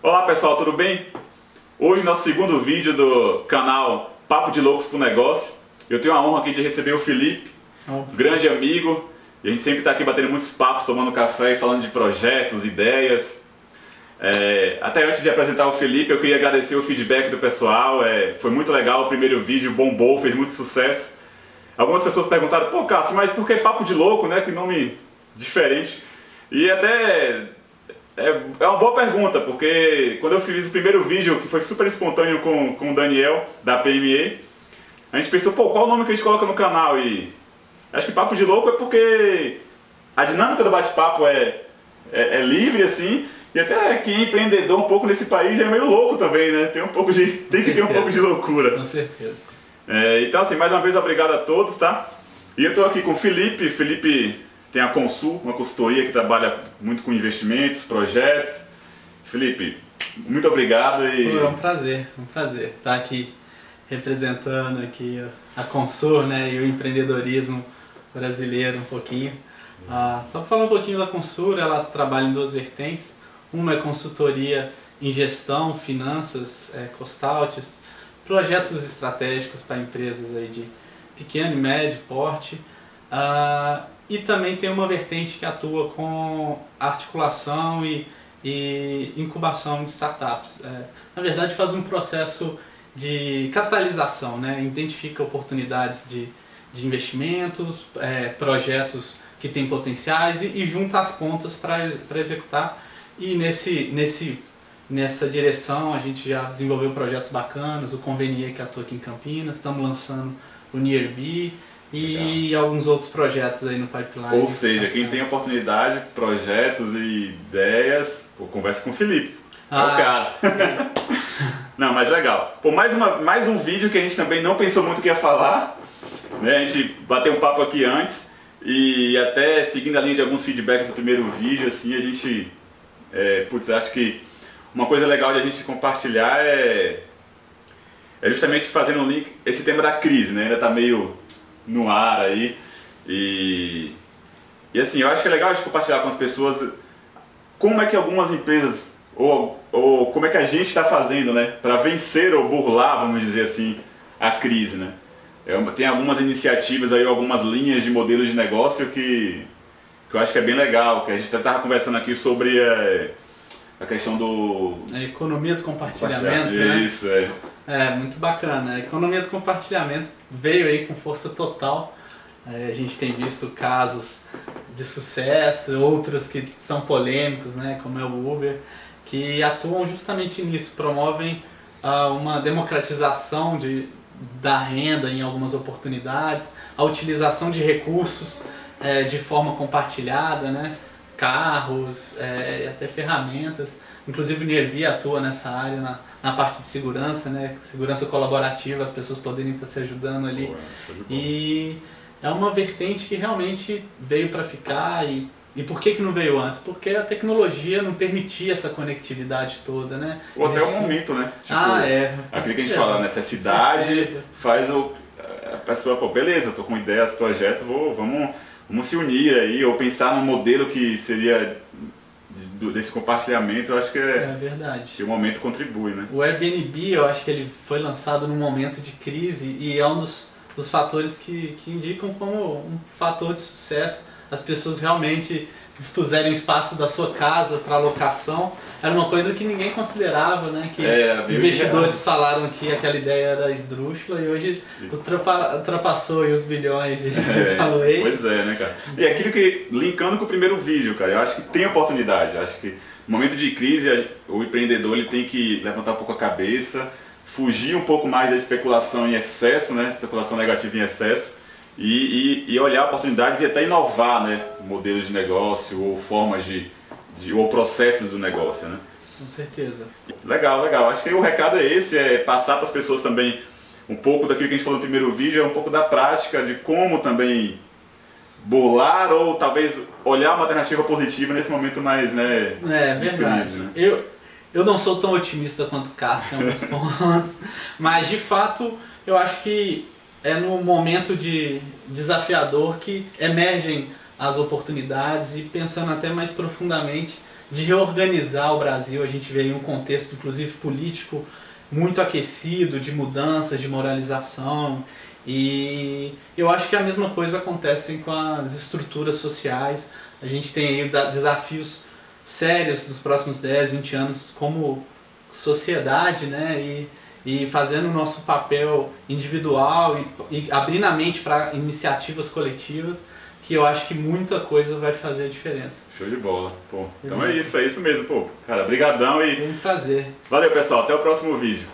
Olá pessoal, tudo bem? Hoje nosso segundo vídeo do canal Papo de Loucos pro Negócio. Eu tenho a honra aqui de receber o Felipe, um grande amigo. E a gente sempre está aqui batendo muitos papos, tomando café e falando de projetos, ideias. É, até antes de apresentar o Felipe, eu queria agradecer o feedback do pessoal. É, foi muito legal, o primeiro vídeo bombou, fez muito sucesso. Algumas pessoas perguntaram, pô Cássio, mas por que Papo de Louco, né? Que nome diferente. E até é, é uma boa pergunta, porque quando eu fiz o primeiro vídeo, que foi super espontâneo com, com o Daniel, da PME, a gente pensou, pô, qual o nome que a gente coloca no canal? E acho que Papo de Louco é porque a dinâmica do bate-papo é, é, é, livre, assim, e até quem é empreendedor um pouco nesse país é meio louco também, né? Tem um pouco de. tem que ter um pouco de loucura. Com certeza. É, então, assim, mais uma vez, obrigado a todos, tá? E eu estou aqui com o Felipe. Felipe tem a Consul, uma consultoria que trabalha muito com investimentos, projetos. Felipe, muito obrigado e... É um prazer, um prazer estar aqui representando aqui a Consul né, e o empreendedorismo brasileiro um pouquinho. Ah, só falar um pouquinho da Consul, ela trabalha em duas vertentes. Uma é consultoria em gestão, finanças, é, projetos estratégicos para empresas aí de pequeno e médio porte. Ah, e também tem uma vertente que atua com articulação e, e incubação de startups. É, na verdade, faz um processo de catalisação, né? identifica oportunidades de, de investimentos, é, projetos que têm potenciais e, e junta as pontas para executar. E nesse, nesse, nessa direção a gente já desenvolveu projetos bacanas, o Convenier que atua aqui em Campinas, estamos lançando o Nearby, e Legal. alguns outros projetos aí no pipeline. Ou seja, quem tem oportunidade, projetos e ideias, conversa com o Felipe. Ah. É o ah. cara. não, mas legal. Pô, mais, uma, mais um vídeo que a gente também não pensou muito que ia falar. Né? A gente bateu um papo aqui antes e até seguindo a linha de alguns feedbacks do primeiro vídeo, assim, a gente. É, putz, acho que uma coisa legal de a gente compartilhar é, é justamente fazendo um link, esse tema da crise, né? Ainda tá meio no ar aí. E, e assim, eu acho que é legal a gente compartilhar com as pessoas como é que algumas empresas, ou, ou como é que a gente está fazendo, né, para vencer ou burlar, vamos dizer assim, a crise, né. É tem algumas iniciativas aí, algumas linhas de modelos de negócio que, que eu acho que é bem legal, que a gente estava conversando aqui sobre é, a questão do... A economia do compartilhamento, né? Isso, é. É, muito bacana. A economia do compartilhamento veio aí com força total. É, a gente tem visto casos de sucesso, outros que são polêmicos, né, como é o Uber, que atuam justamente nisso, promovem uh, uma democratização de, da renda em algumas oportunidades, a utilização de recursos é, de forma compartilhada, né, carros, é, até ferramentas. Inclusive o Nerbi atua nessa área, na, na parte de segurança, né? Segurança colaborativa, as pessoas poderem estar se ajudando ali. Boa, e é uma vertente que realmente veio para ficar e e por que, que não veio antes? Porque a tecnologia não permitia essa conectividade toda, né? Ou até o momento, né? Tipo, ah, é. Aquilo que a gente fala, necessidade faz o, a pessoa, pô, beleza, tô com ideias, projetos, vou, vamos, vamos se unir aí, ou pensar num modelo que seria desse compartilhamento, eu acho que é, é verdade. que o momento contribui, né? O Airbnb, eu acho que ele foi lançado num momento de crise e é um dos, dos fatores que, que indicam como um fator de sucesso. As pessoas realmente dispuserem o espaço da sua casa para locação, era uma coisa que ninguém considerava, né? Que é, investidores falaram que aquela ideia era esdrúxula e hoje ultrapassou os bilhões de, é, valuation. Pois é, né, cara? E aquilo que, linkando com o primeiro vídeo, cara, eu acho que tem oportunidade. Eu acho que no momento de crise, o empreendedor ele tem que levantar um pouco a cabeça, fugir um pouco mais da especulação em excesso, né? Especulação negativa em excesso e, e, e, olhar oportunidades e até inovar né, modelos de negócio ou formas de, de ou processos do negócio. Né? Com certeza. Legal, legal. Acho que o recado é esse, é passar para as pessoas também um pouco daquilo que a gente falou no primeiro vídeo, é um pouco da prática de como também bolar ou talvez olhar uma alternativa positiva nesse momento mais, né? É, verdade. Crise, né? Eu, eu não sou tão otimista quanto Cássio em alguns pontos, mas de fato eu acho que é no momento de desafiador que emergem as oportunidades e pensando até mais profundamente de reorganizar o Brasil. A gente vê aí um contexto, inclusive político, muito aquecido, de mudanças, de moralização. E eu acho que a mesma coisa acontece com as estruturas sociais. A gente tem aí desafios sérios nos próximos 10, 20 anos como sociedade, né? E, e fazendo o nosso papel individual e, e abrindo a mente para iniciativas coletivas que eu acho que muita coisa vai fazer a diferença. Show de bola. Pô, então é isso, é isso mesmo, pô. Cara, brigadão e... Foi um prazer. Valeu, pessoal. Até o próximo vídeo.